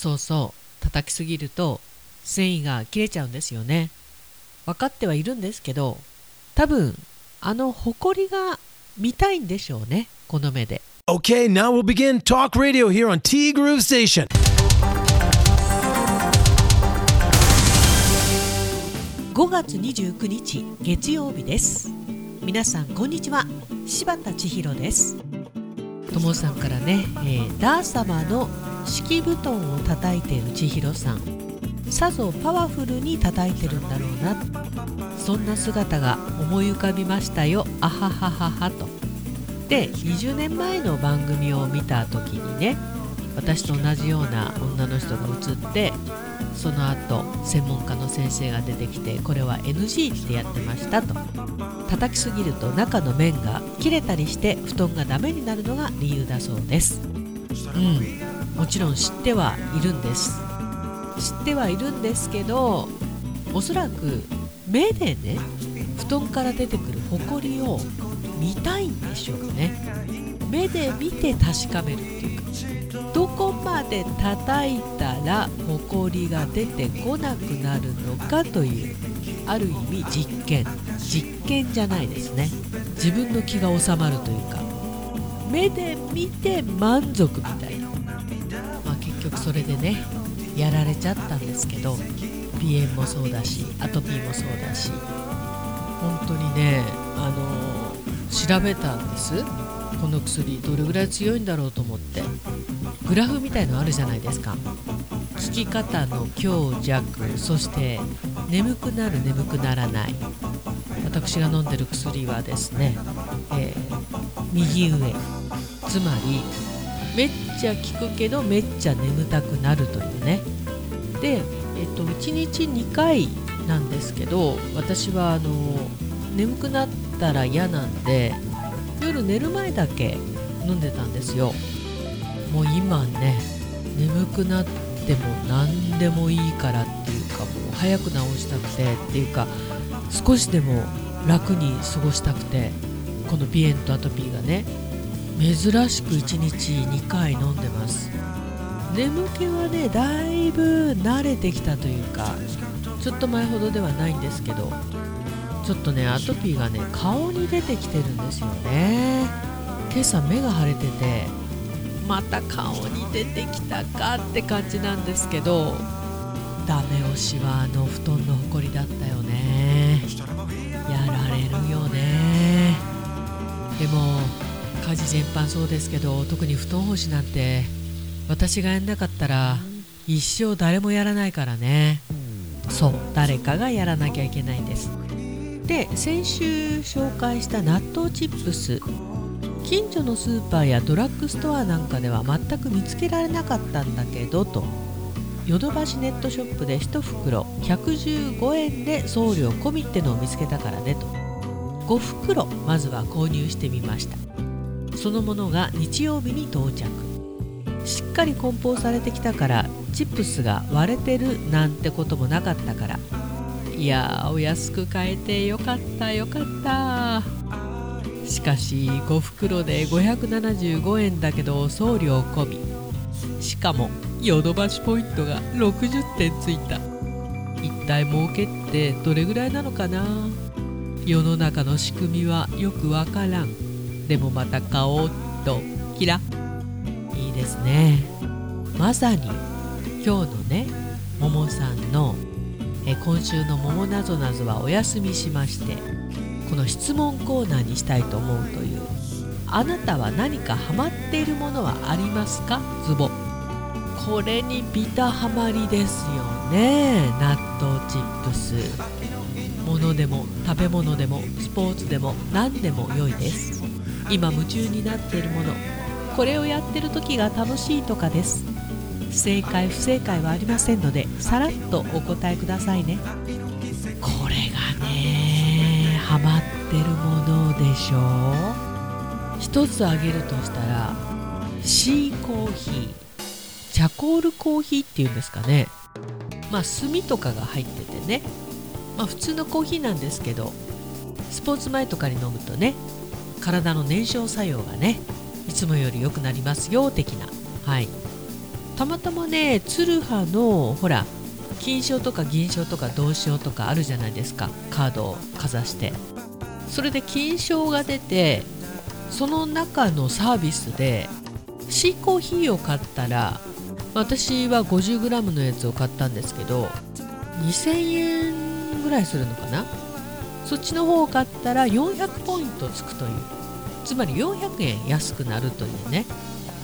そうそう。叩きすぎると繊維が切れちゃうんですよね。分かってはいるんですけど多分あのホコリが見たいんでしょうねこの目で。Okay, now we'll begin talk radio here on T Groove Station. 5月29日月曜日です。皆さんこんにちは。柴田千尋です。ともさんからね、えーダー様の敷布団を叩いている千尋さん。さぞパワフルに叩いてるんだろうな。そんな姿が思い浮かびましたよ。あははははと。で20年前の番組を見た時にね私と同じような女の人が映ってその後専門家の先生が出てきてこれは NG ってやってましたと。叩きすぎると中の面が切れたりして布団がダメになるのが理由だそうです。うん。もちろん知ってはいるんです。知ってはいるんですけどおそらく目でね布団から出てくるホコリを見たいんでしょうね。目で見て確かめるっていうかどこまで叩いたらホコリが出てこなくなるのかというある意味実験。実験じゃないですね。自分の気が収まるというか。目で見て満足みたい、それでねやられちゃったんですけど鼻炎もそうだしアトピーもそうだし本当にねあの調べたんです。この薬どれぐらい強いんだろうと思って。グラフみたいのあるじゃないですか。効き方の強弱そして眠くなる眠くならない。私が飲んでる薬はですね、えー右上。つまりめっちゃ効くけどめっちゃ眠たくなるというね。で、えっと、1日2回なんですけど私はあの眠くなったら嫌なんで夜寝る前だけ飲んでたんですよ。もう今ね眠くなっても何でもいいからっていうかもう早く治したくてっていうか少しでも楽に過ごしたくてこの鼻炎とアトピーがね。珍しく1日2回飲んでます。眠気はねだいぶ慣れてきたというかちょっと前ほどではないんですけどちょっとねアトピーがね顔に出てきてるんですよね。今朝目が腫れててまた顔に出てきたかって感じなんですけどダメ押しはあの布団のほこりだったよね。やられるよね。でも家事全般そうですけど特に布団干しなんて私がやんなかったら一生誰もやらないからね。そう誰かがやらなきゃいけないんです。で先週紹介した納豆チップス近所のスーパーやドラッグストアなんかでは全く見つけられなかったんだけどとヨドバシネットショップで1袋115円で送料込みってのを見つけたからねと。5袋まずは購入してみました。そのものが日曜日に到着。しっかり梱包されてきたからチップスが割れてるなんてこともなかったから。いやーお安く買えてよかったよかった。しかし5袋で575円だけど送料込み。しかもヨドバシポイントが60点ついた。一体儲けってどれぐらいなのかな？世の中の仕組みはよくわからん。でもまた買おうとキラ。いいですね。まさに今日のねももさんのえ今週の「桃なぞなぞ」はお休みしましてこの質問コーナーにしたいと思うというあなたは何かハマっているものはありますか？ズボ。これにビタハマりですよね。納豆チップス。物でも食べ物でもスポーツでも何でも良いです。今夢中になっているもの。これをやってる時が楽しいとかです。正解不正解はありませんのでさらっとお答えくださいね。これがねハマってるものでしょう。一つ挙げるとしたらシーコーヒー。チャコールコーヒーっていうんですかね。まあ炭とかが入っててね。まあ普通のコーヒーなんですけどスポーツ前とかに飲むとね体の燃焼作用がねいつもより良くなりますよ的な。はい。たまたまね鶴葉のほら金賞とか銀賞とか銅賞とかあるじゃないですか。カードをかざして。それで金賞が出てその中のサービスでシーコーヒーを買ったら私は 50g のやつを買ったんですけど2000円ぐらいするのかな？そっちの方を買ったら400ポイントつくという。つまり400円安くなるというね、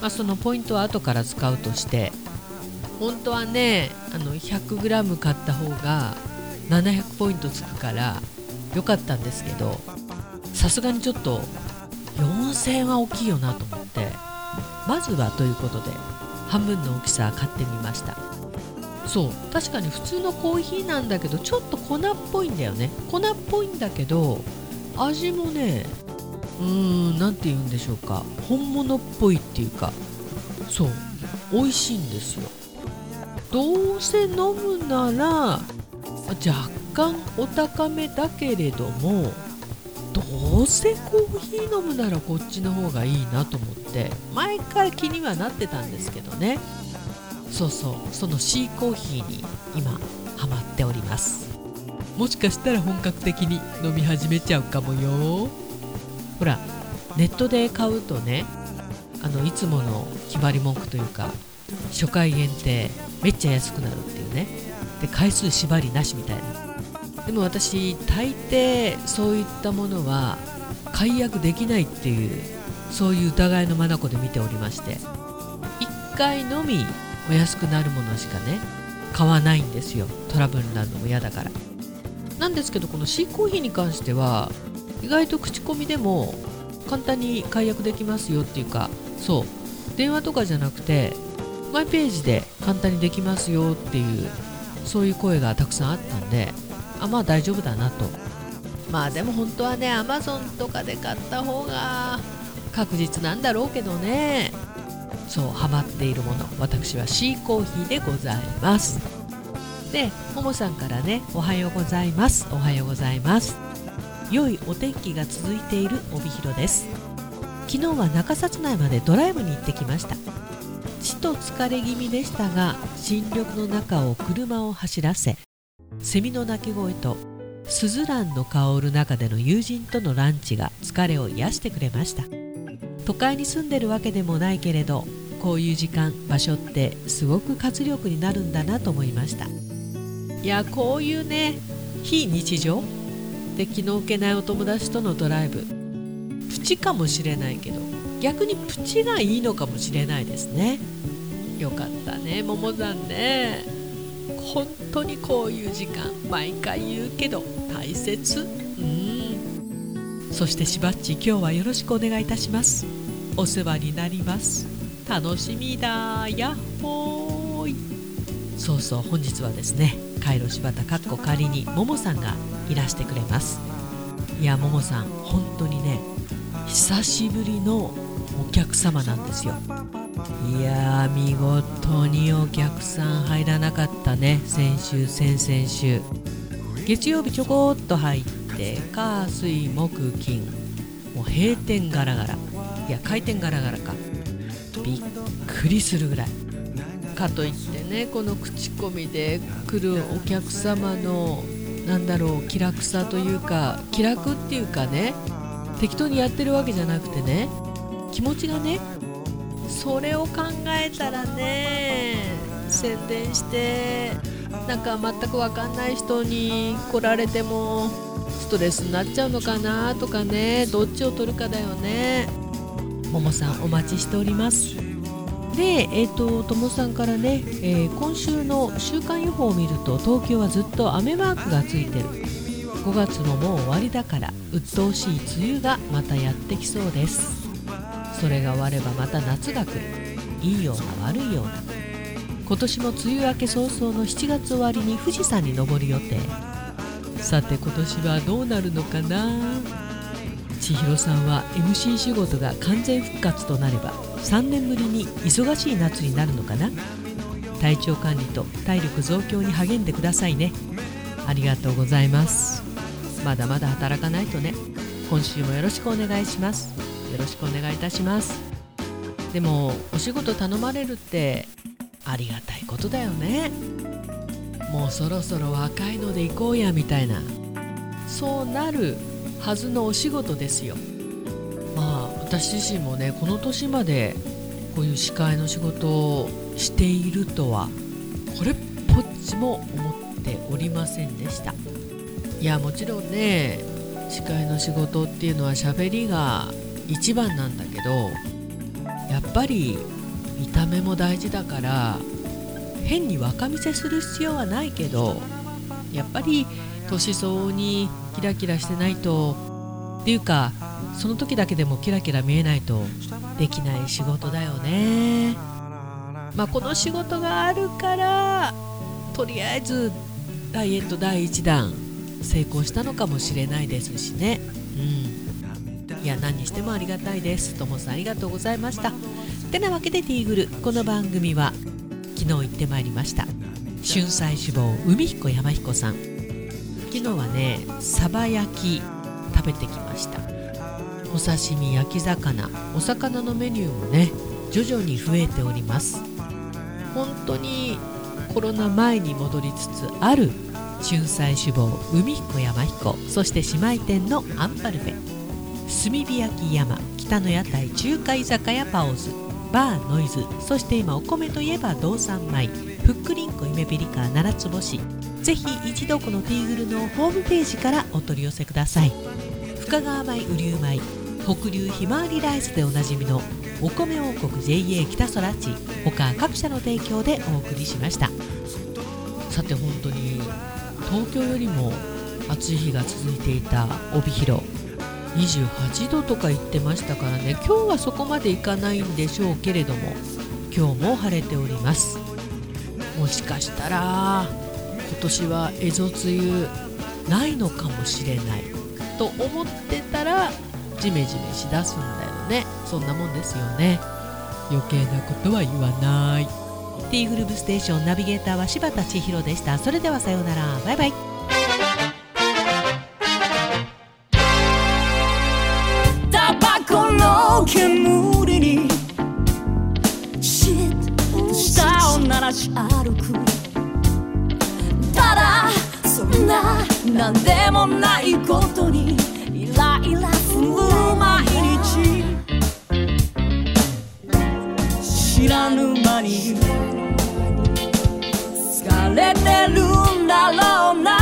まあ、そのポイントは後から使うとして本当はねあの 100g 買った方が700ポイントつくから良かったんですけどさすがにちょっと4000円は大きいよなと思ってまずはということで半分の大きさ買ってみました。そう確かに普通のコーヒーなんだけどちょっと粉っぽいんだよね。粉っぽいんだけど味もねうーん何て言うんでしょうか。本物っぽいっていうか。そう美味しいんですよ。どうせ飲むなら若干お高めだけれどもどうせコーヒー飲むならこっちの方がいいなと思って前から気にはなってたんですけどね。そうそう。そのシーコーヒーに今ハマっております。もしかしたら本格的に飲み始めちゃうかもよ。ほらネットで買うとねあのいつもの決まり文句というか初回限定めっちゃ安くなるっていうね。で回数縛りなしみたいな。でも私大抵そういったものは解約できないっていうそういう疑いの眼で見ておりまして。1回のみお安くなるものしかね買わないんですよ。トラブルになるのも嫌だから。なんですけどこのシーコーヒーに関しては意外と口コミでも簡単に解約できますよっていうかそう。電話とかじゃなくてマイページで簡単にできますよっていうそういう声がたくさんあったんであまあ大丈夫だなと。まあでも本当はねアマゾンとかで買った方が確実なんだろうけどね。そうハマっているもの私はシーコーヒーでございます。でももさんからねおはようございます。おはようございます。良いお天気が続いている帯広です。昨日は中札内までドライブに行ってきました。ちと疲れ気味でしたが新緑の中を車を走らせセミの鳴き声とスズランの香る中での友人とのランチが疲れを癒してくれました。都会に住んでるわけでもないけれどこういう時間場所ってすごく活力になるんだなと思いました。いやこういうね非日常で気の置けないお友達とのドライブ。プチかもしれないけど逆にプチがいいのかもしれないですね。よかったね桃さんね。本当にこういう時間毎回言うけど大切。うん。そしてしばっち今日はよろしくお願いいたします。お世話になります。楽しみだやっほーい。そうそう本日はですねカイロ柴田かっこ仮にももさんがいらしてくれます。いやももさん本当にね久しぶりのお客様なんですよ。いやー見事にお客さん入らなかったね先週先々週。月曜日ちょこっと入って火水木金。もう閉店ガラガラ。いや開店ガラガラか。びっくりするぐらい。かといってねこの口コミで来るお客様のなんだろう気楽さというか気楽っていうかね適当にやってるわけじゃなくてね気持ちがねそれを考えたらね宣伝してなんか全く分かんない人に来られてもストレスになっちゃうのかなとかねどっちを取るかだよね。ももさんお待ちしております。でえっ、ー、とともさんからね、えー、今週の週間予報を見ると東京はずっと雨マークがついてる。5月ももう終わりだから鬱陶しい梅雨がまたやってきそうです。それが終わればまた夏が来る。いいような悪いような。今年も梅雨明け早々の7月終わりに富士山に登る予定。さて今年はどうなるのかな？千尋さんは MC 仕事が完全復活となれば3年ぶりに忙しい夏になるのかな？体調管理と体力増強に励んでくださいね。ありがとうございます。まだまだ働かないとね。今週もよろしくお願いします。よろしくお願いいたします。でもお仕事頼まれるってありがたいことだよね。もうそろそろ若いので行こうやみたいな。そうなるはずのお仕事ですよ。まあ私自身もねこの年までこういう司会の仕事をしているとはこれっぽっちも思っておりませんでした。いやもちろんね司会の仕事っていうのは喋りが一番なんだけどやっぱり見た目も大事だから変に若見せする必要はないけどやっぱり年相応にキラキラしてないと。っていうかその時だけでもキラキラ見えないと。できない仕事だよね。まあこの仕事があるからとりあえずダイエット第1弾成功したのかもしれないですしね。うん。いや何にしてもありがたいです。ともさんありがとうございました。てなわけでティーグルこの番組は昨日行ってまいりました。春菜志望海彦山彦さん。昨日はねサバ焼き食べてきました。お刺身焼き魚。お魚のメニューもね徐々に増えております。本当にコロナ前に戻りつつある春菜志望海彦山彦そして姉妹店のアンパルフェ。炭火焼き山北の屋台中華居酒屋パオズバーノイズそして今お米といえば道産米ふっくりんこ夢ピリカ七つ星。ぜひ一度このティーグルのホームページからお取り寄せください。深川米雨竜米北流ひまわりライスでおなじみのお米王国 JA 北空地他各社の提供でお送りしました。さて本当に東京よりも暑い日が続いていた帯広28度とか言ってましたからね。今日はそこまでいかないんでしょうけれども今日も晴れております。もしかしたら今年は蝦夷梅雨ないのかもしれない。と思ってたらジメジメしだすんだよね。そんなもんですよね。余計なことは言わない。T グループステーションナビゲーターは柴田千尋でした。それではさようなら。バイバイ。何でもないことにイライラする毎日。知らぬ間に疲れてるんだろうな。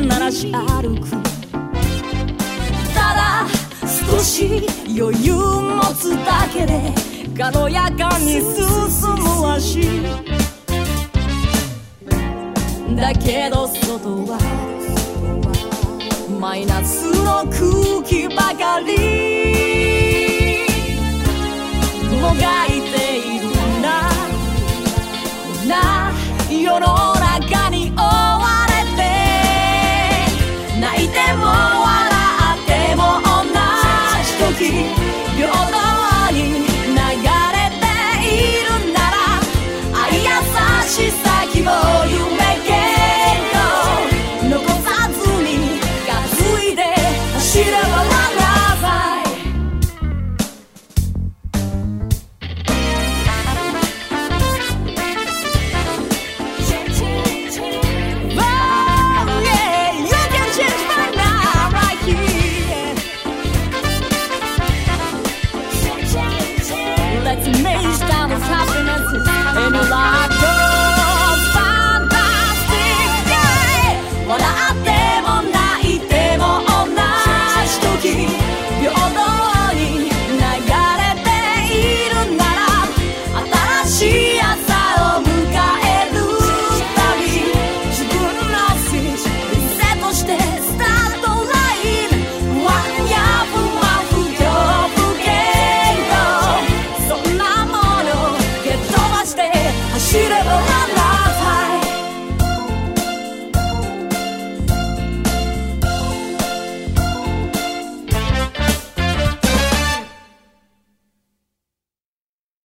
鳴らし歩くただ少し余裕持つだけで軽やかに進む足。だけど外はマイナスの空気ばかり。もがいているなこんな世の中